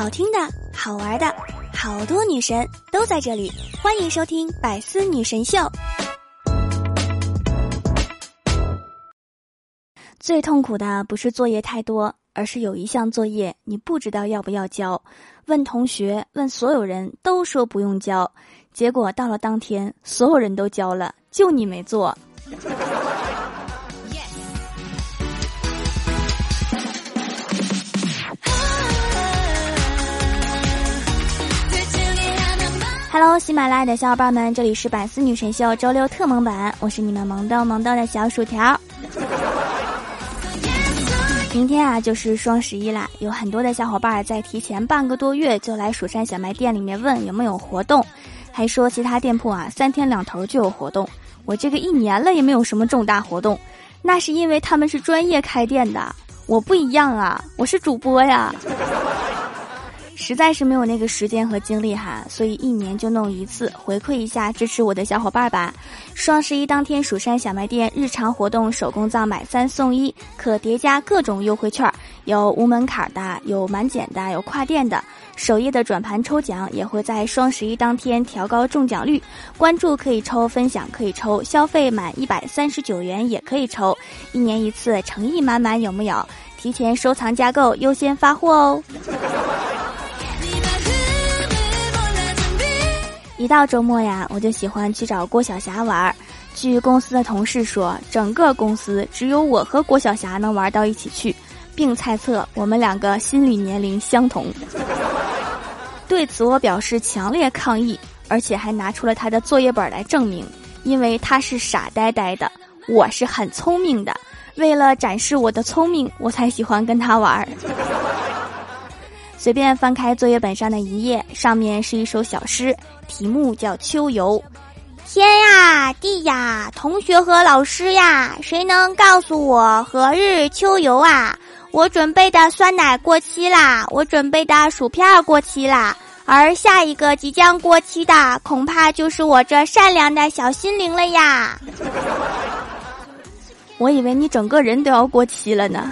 好听的、好玩的，好多女神都在这里，欢迎收听《百思女神秀》。最痛苦的不是作业太多，而是有一项作业你不知道要不要交，问同学、问所有人都说不用交，结果到了当天，所有人都交了，就你没做。Hello，喜马拉雅的小伙伴们，这里是百思女神秀周六特萌版，我是你们萌豆萌豆的小薯条。明天啊，就是双十一啦，有很多的小伙伴在提前半个多月就来蜀山小卖店里面问有没有活动，还说其他店铺啊三天两头就有活动，我这个一年了也没有什么重大活动，那是因为他们是专业开店的，我不一样啊，我是主播呀。实在是没有那个时间和精力哈，所以一年就弄一次，回馈一下支持我的小伙伴吧。双十一当天，蜀山小卖店日常活动手工皂买三送一，可叠加各种优惠券，有无门槛的，有满减的，有跨店的。首页的转盘抽奖也会在双十一当天调高中奖率，关注可以抽，分享可以抽，消费满一百三十九元也可以抽，一年一次，诚意满满，有木有？提前收藏加购，优先发货哦。一到周末呀，我就喜欢去找郭晓霞玩儿。据公司的同事说，整个公司只有我和郭晓霞能玩到一起去，并猜测我们两个心理年龄相同。对此，我表示强烈抗议，而且还拿出了他的作业本来证明，因为他是傻呆呆的，我是很聪明的。为了展示我的聪明，我才喜欢跟他玩儿。随便翻开作业本上的一页，上面是一首小诗，题目叫《秋游》。天呀，地呀，同学和老师呀，谁能告诉我何日秋游啊？我准备的酸奶过期啦，我准备的薯片过期啦，而下一个即将过期的，恐怕就是我这善良的小心灵了呀。我以为你整个人都要过期了呢。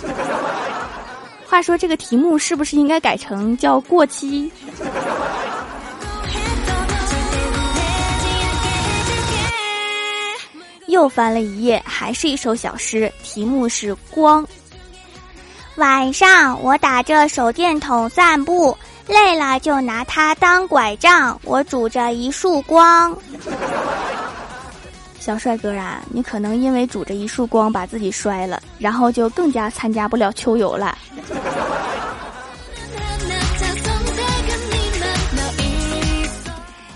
话说这个题目是不是应该改成叫过期？又翻了一页，还是一首小诗，题目是光。晚上我打着手电筒散步，累了就拿它当拐杖，我拄着一束光。小帅哥啊，你可能因为拄着一束光把自己摔了，然后就更加参加不了秋游了。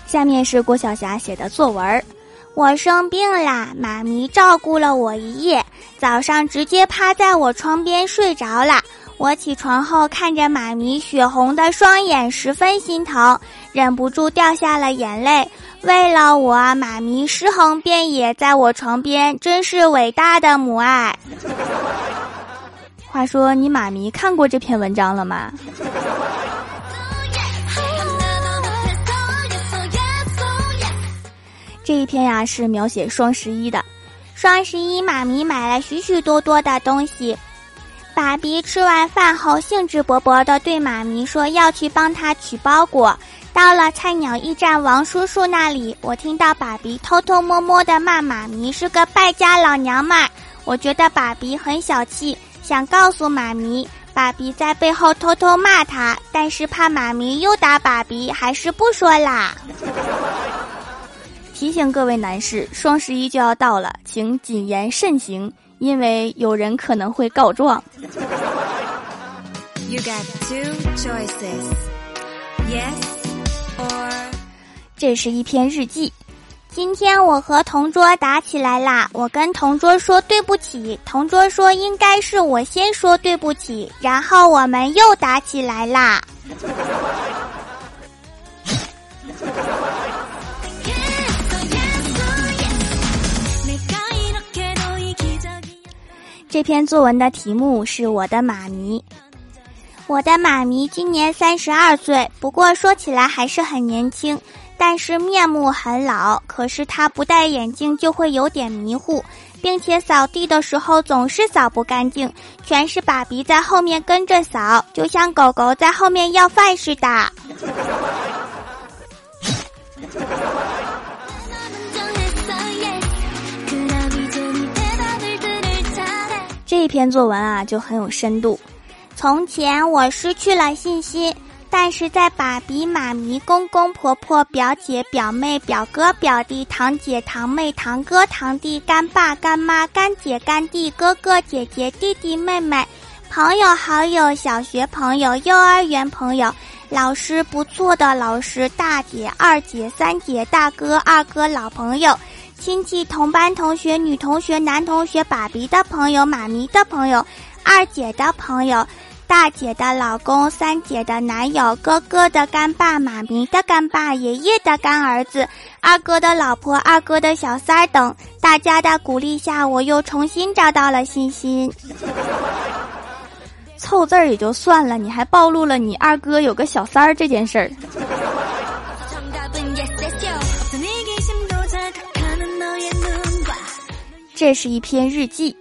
下面是郭晓霞写的作文我生病啦，妈咪照顾了我一夜，早上直接趴在我床边睡着了。我起床后看着妈咪血红的双眼，十分心疼，忍不住掉下了眼泪。为了我，妈咪尸横遍野，在我床边，真是伟大的母爱。话说，你妈咪看过这篇文章了吗？这一篇呀，是描写双十一的。双十一，妈咪买了许许多多的东西。爸比吃完饭后，兴致勃勃地对妈咪说要去帮他取包裹。到了菜鸟驿站王叔叔那里，我听到爸比偷偷摸摸的骂妈咪是个败家老娘们儿。我觉得爸比很小气，想告诉妈咪，爸比在背后偷偷骂他，但是怕妈咪又打爸比，还是不说啦。提醒各位男士，双十一就要到了，请谨言慎行，因为有人可能会告状。You got two choices, yes. 这是一篇日记。今天我和同桌打起来啦，我跟同桌说对不起，同桌说应该是我先说对不起，然后我们又打起来啦。这篇作文的题目是我的妈咪。我的妈咪今年三十二岁，不过说起来还是很年轻，但是面目很老。可是他不戴眼镜就会有点迷糊，并且扫地的时候总是扫不干净，全是爸比在后面跟着扫，就像狗狗在后面要饭似的。这篇作文啊就很有深度。从前我失去了信心。但是在爸比、妈咪、公公、婆婆、表姐、表妹、表哥、表弟、堂姐、堂妹、堂哥、堂弟、干爸、干妈、干姐、干弟、哥哥、姐姐、弟弟、妹妹、朋友、好友、小学朋友、幼儿园朋友、老师不错的老师、大姐、二姐、三姐、大哥、二哥、老朋友、亲戚、同班同学、女同学、男同学、爸比的朋友、妈咪的朋友、二姐的朋友。大姐的老公、三姐的男友、哥哥的干爸、妈咪的干爸、爷爷的干儿子、二哥的老婆、二哥的小三儿等，大家的鼓励下，我又重新找到了信心。凑字儿也就算了，你还暴露了你二哥有个小三儿这件事儿。这是一篇日记。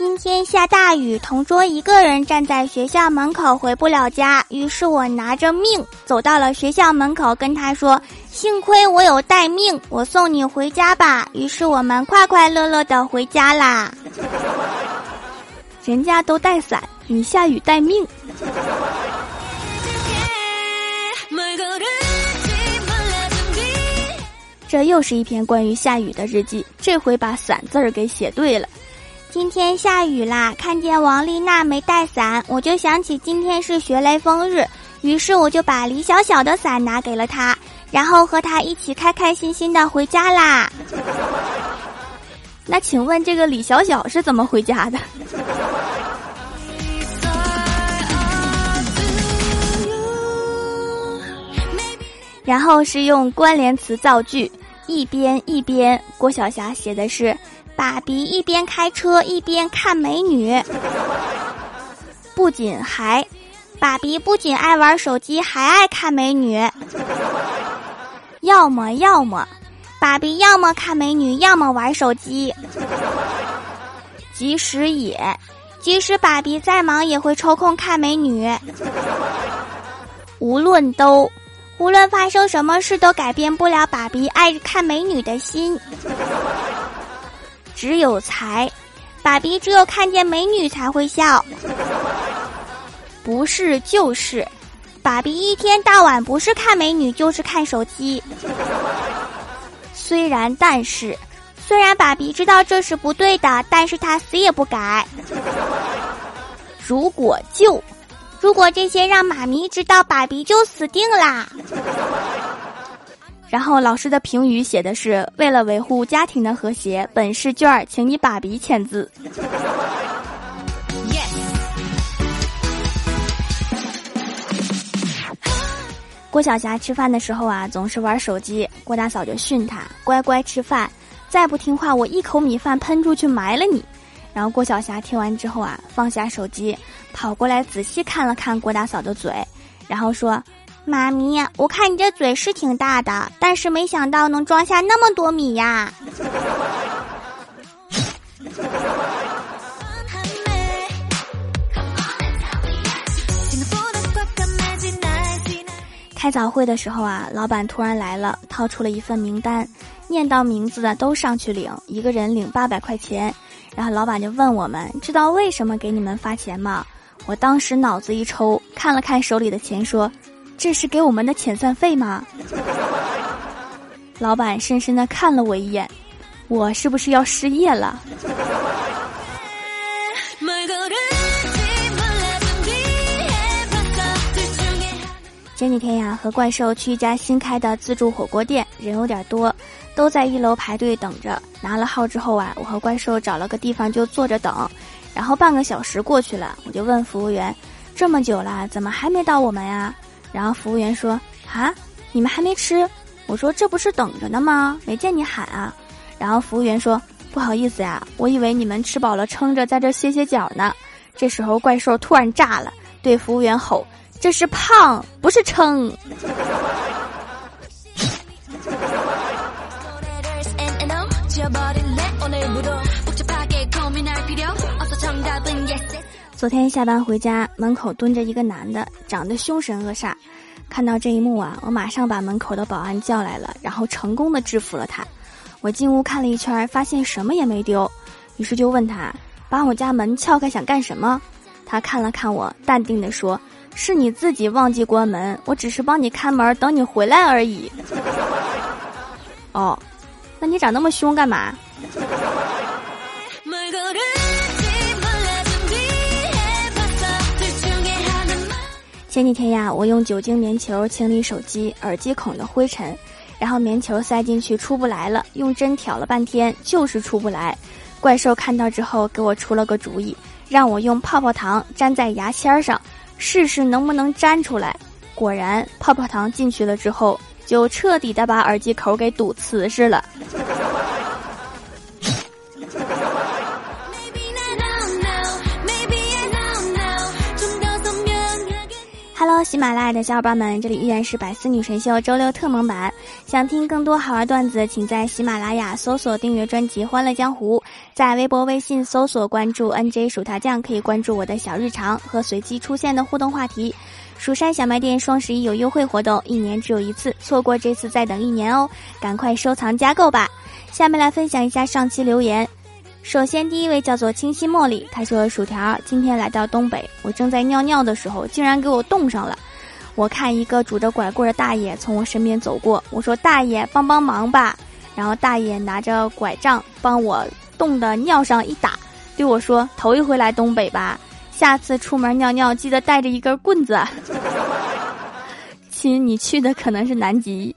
今天下大雨，同桌一个人站在学校门口回不了家，于是我拿着命走到了学校门口，跟他说：“幸亏我有带命，我送你回家吧。”于是我们快快乐乐的回家啦。人家都带伞，你下雨带命。这又是一篇关于下雨的日记，这回把伞字儿给写对了。今天下雨啦，看见王丽娜没带伞，我就想起今天是学雷锋日，于是我就把李小小的伞拿给了她，然后和她一起开开心心的回家啦。那请问这个李小小是怎么回家的？然后是用关联词造句，一边一边，郭晓霞写的是。爸比一边开车一边看美女，不仅还，爸比不仅爱玩手机，还爱看美女。要么要么，爸比要么看美女，要么玩手机。即使也，即使爸比再忙，也会抽空看美女。无论都，无论发生什么事，都改变不了爸比爱看美女的心。只有才，爸比只有看见美女才会笑。不是就是，爸比一天到晚不是看美女就是看手机。虽然但是，虽然爸比知道这是不对的，但是他死也不改。如果就，如果这些让妈咪知道，爸比就死定啦。然后老师的评语写的是：为了维护家庭的和谐，本试卷请你爸比签字。郭晓霞吃饭的时候啊，总是玩手机，郭大嫂就训她乖乖吃饭，再不听话，我一口米饭喷出去埋了你。然后郭晓霞听完之后啊，放下手机，跑过来仔细看了看郭大嫂的嘴，然后说。妈咪，我看你这嘴是挺大的，但是没想到能装下那么多米呀！开早会的时候啊，老板突然来了，掏出了一份名单，念到名字的都上去领，一个人领八百块钱。然后老板就问我们，知道为什么给你们发钱吗？我当时脑子一抽，看了看手里的钱，说。这是给我们的遣散费吗？老板深深的看了我一眼，我是不是要失业了？前几天呀，和怪兽去一家新开的自助火锅店，人有点多，都在一楼排队等着。拿了号之后啊，我和怪兽找了个地方就坐着等。然后半个小时过去了，我就问服务员：“这么久了，怎么还没到我们呀？”然后服务员说：“啊，你们还没吃？”我说：“这不是等着呢吗？没见你喊啊。”然后服务员说：“不好意思呀，我以为你们吃饱了撑着在这歇歇脚呢。”这时候怪兽突然炸了，对服务员吼：“这是胖，不是撑。”昨天下班回家，门口蹲着一个男的，长得凶神恶煞。看到这一幕啊，我马上把门口的保安叫来了，然后成功的制服了他。我进屋看了一圈，发现什么也没丢，于是就问他：“把我家门撬开想干什么？”他看了看我，淡定的说：“是你自己忘记关门，我只是帮你看门，等你回来而已。”哦，那你长那么凶干嘛？前几天呀，我用酒精棉球清理手机耳机孔的灰尘，然后棉球塞进去出不来了，用针挑了半天就是出不来。怪兽看到之后给我出了个主意，让我用泡泡糖粘在牙签上，试试能不能粘出来。果然，泡泡糖进去了之后，就彻底的把耳机口给堵瓷实了。喜马拉雅的小伙伴们，这里依然是百思女神秀周六特蒙版。想听更多好玩段子，请在喜马拉雅搜索订阅专辑《欢乐江湖》，在微博、微信搜索关注 NJ 薯条酱，可以关注我的小日常和随机出现的互动话题。蜀山小卖店双十一有优惠活动，一年只有一次，错过这次再等一年哦，赶快收藏加购吧。下面来分享一下上期留言。首先，第一位叫做清新茉莉，他说：“薯条，今天来到东北，我正在尿尿的时候，竟然给我冻上了。我看一个拄着拐棍的大爷从我身边走过，我说：‘大爷，帮帮忙吧。’然后大爷拿着拐杖帮我冻的尿上一打，对我说：‘头一回来东北吧，下次出门尿尿记得带着一根棍子。’亲，你去的可能是南极。”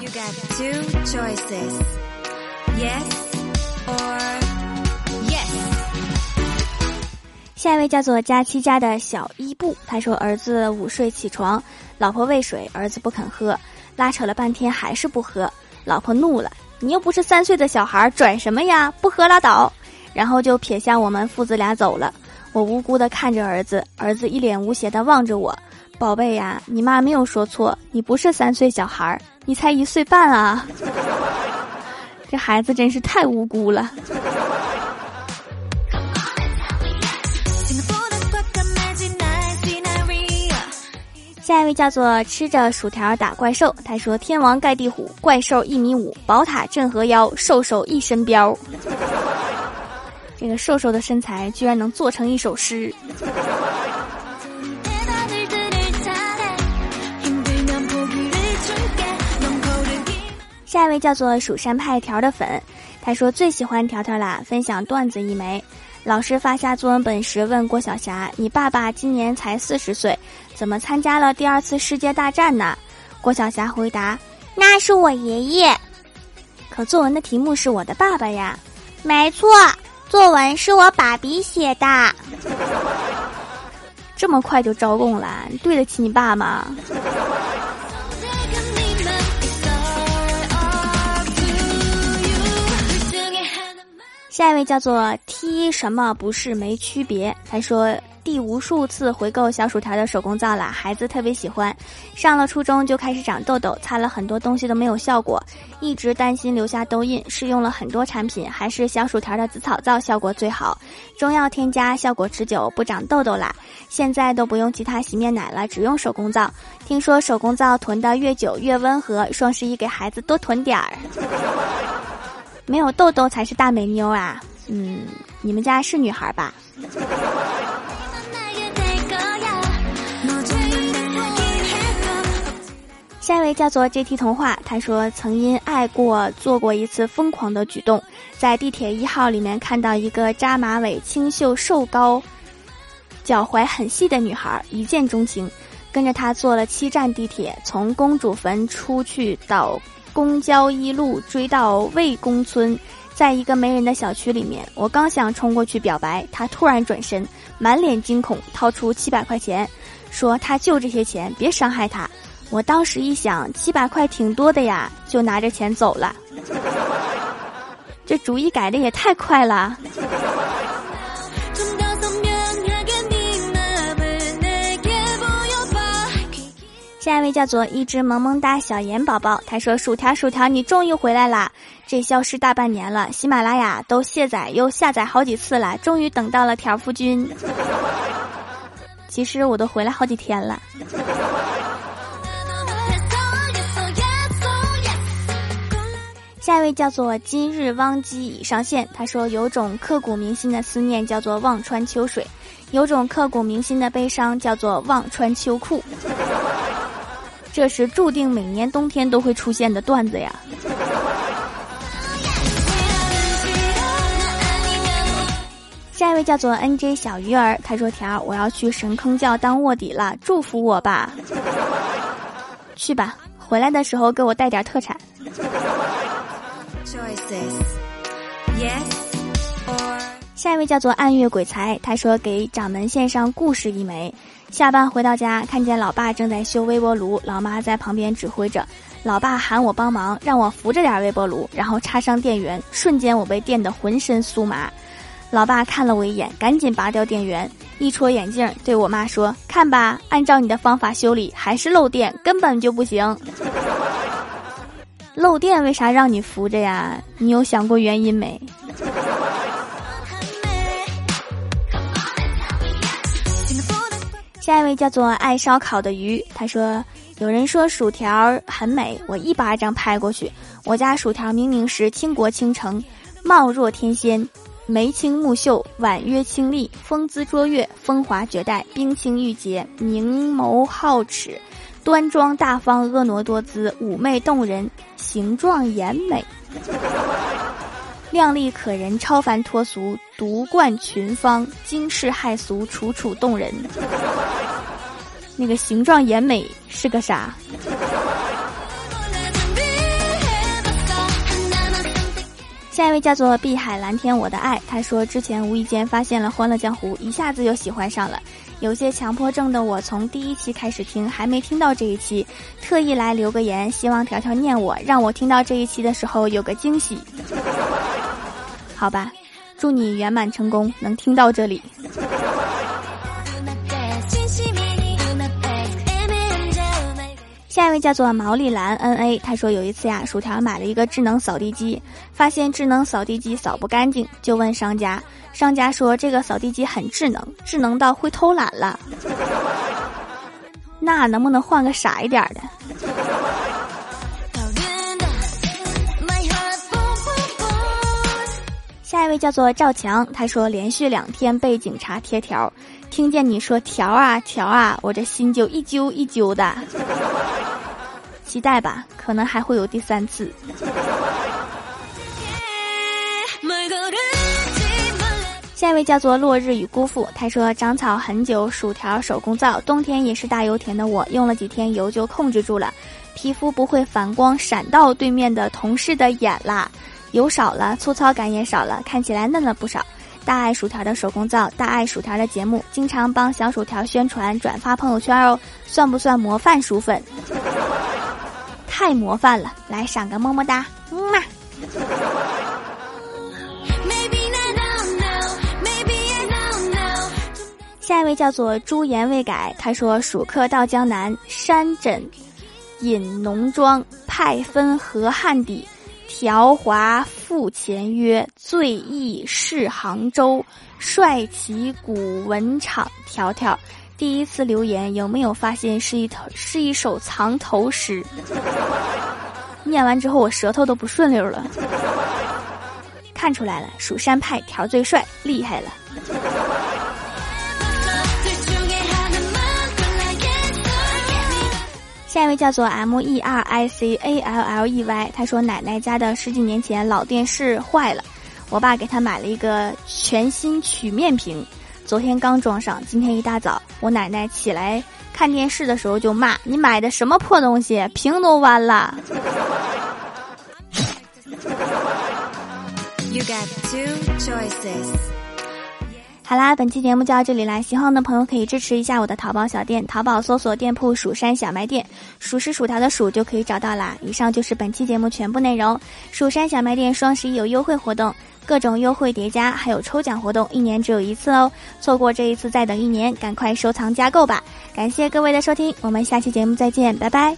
You got two choices. Yes，下一位叫做佳期家的小伊布，他说儿子午睡起床，老婆喂水，儿子不肯喝，拉扯了半天还是不喝，老婆怒了，你又不是三岁的小孩，拽什么呀？不喝拉倒，然后就撇下我们父子俩走了。我无辜的看着儿子，儿子一脸无邪的望着我，宝贝呀，你妈没有说错，你不是三岁小孩，你才一岁半啊。这孩子真是太无辜了。下一位叫做吃着薯条打怪兽，他说：“天王盖地虎，怪兽一米五，宝塔镇河妖，瘦瘦一身膘。”这个瘦瘦的身材居然能做成一首诗。下一位叫做蜀山派条的粉，他说最喜欢条条啦，分享段子一枚。老师发下作文本时问郭晓霞：“你爸爸今年才四十岁，怎么参加了第二次世界大战呢？”郭晓霞回答：“那是我爷爷。”可作文的题目是我的爸爸呀。没错，作文是我爸比写的。这么快就招供了，对得起你爸吗？下一位叫做 T 什么不是没区别？他说第无数次回购小薯条的手工皂了，孩子特别喜欢。上了初中就开始长痘痘，擦了很多东西都没有效果，一直担心留下痘印，试用了很多产品，还是小薯条的紫草皂效果最好，中药添加，效果持久，不长痘痘啦。现在都不用其他洗面奶了，只用手工皂。听说手工皂囤的越久越温和，双十一给孩子多囤点儿。没有痘痘才是大美妞啊！嗯，你们家是女孩吧？下一位叫做 JT 童话，他说曾因爱过做过一次疯狂的举动，在地铁一号里面看到一个扎马尾、清秀瘦高、脚踝很细的女孩，一见钟情，跟着她坐了七站地铁，从公主坟出去到。公交一路追到魏公村，在一个没人的小区里面，我刚想冲过去表白，他突然转身，满脸惊恐，掏出七百块钱，说他就这些钱，别伤害他。我当时一想，七百块挺多的呀，就拿着钱走了。这主意改的也太快了。下一位叫做一只萌萌哒小严宝宝，他说：“薯条薯条，你终于回来啦！这消失大半年了，喜马拉雅都卸载又下载好几次了，终于等到了条夫君。其实我都回来好几天了。下一位叫做今日汪基已上线，他说有种刻骨铭心的思念叫做望穿秋水，有种刻骨铭心的悲伤叫做望穿秋裤。这是注定每年冬天都会出现的段子呀。下一位叫做 N J 小鱼儿，他说：“条，我要去神坑教当卧底了，祝福我吧。去吧，回来的时候给我带点特产。” Yes 下一位叫做暗月鬼才，他说：“给掌门献上故事一枚。下班回到家，看见老爸正在修微波炉，老妈在旁边指挥着。老爸喊我帮忙，让我扶着点微波炉，然后插上电源，瞬间我被电得浑身酥麻。”老爸看了我一眼，赶紧拔掉电源，一戳眼镜，对我妈说：“看吧，按照你的方法修理，还是漏电，根本就不行。漏电为啥让你扶着呀？你有想过原因没？”下一位叫做爱烧烤的鱼，他说：“有人说薯条很美，我一巴掌拍过去。我家薯条明明是倾国倾城，貌若天仙。”眉清目秀，婉约清丽，风姿卓越，风华绝代，冰清玉洁，明眸皓齿，端庄大方，婀娜多姿，妩媚动人，形状颜美，靓丽可人，超凡脱俗，独冠群芳，惊世骇俗，楚楚动人。那个形状颜美是个啥？下一位叫做碧海蓝天我的爱，他说之前无意间发现了《欢乐江湖》，一下子就喜欢上了。有些强迫症的我，从第一期开始听，还没听到这一期，特意来留个言，希望条条念我，让我听到这一期的时候有个惊喜。好吧，祝你圆满成功，能听到这里。下一位叫做毛利兰 N A，他说有一次呀，薯条买了一个智能扫地机，发现智能扫地机扫不干净，就问商家，商家说这个扫地机很智能，智能到会偷懒了。那能不能换个傻一点的？下一位叫做赵强，他说连续两天被警察贴条，听见你说条啊条啊，我这心就一揪一揪的。期待吧，可能还会有第三次。下一位叫做落日与姑父，他说长草很久，薯条手工皂，冬天也是大油田的我，用了几天油就控制住了，皮肤不会反光闪到对面的同事的眼啦，油少了，粗糙感也少了，看起来嫩了不少。大爱薯条的手工皂，大爱薯条的节目，经常帮小薯条宣传转发朋友圈哦，算不算模范薯粉？太模范了，来赏个么么哒，嗯嘛。下一位叫做朱颜未改，他说：“蜀客到江南，山枕饮浓妆，派分河汉底，条华复前约，醉意是杭州，帅旗古文场，条条。”第一次留言有没有发现是一头是一首藏头诗？念完之后我舌头都不顺溜了。看出来了，蜀山派条最帅，厉害了。下一位叫做 M E R I C A L L E Y，他说奶奶家的十几年前老电视坏了，我爸给他买了一个全新曲面屏。昨天刚装上，今天一大早，我奶奶起来看电视的时候就骂：“你买的什么破东西，屏都弯了 you get to choices。”好啦，本期节目就到这里啦！喜欢的朋友可以支持一下我的淘宝小店，淘宝搜索店铺“蜀山小卖店”，数是薯条的数就可以找到啦。以上就是本期节目全部内容。蜀山小卖店双十一有优惠活动。各种优惠叠加，还有抽奖活动，一年只有一次哦！错过这一次，再等一年，赶快收藏加购吧！感谢各位的收听，我们下期节目再见，拜拜。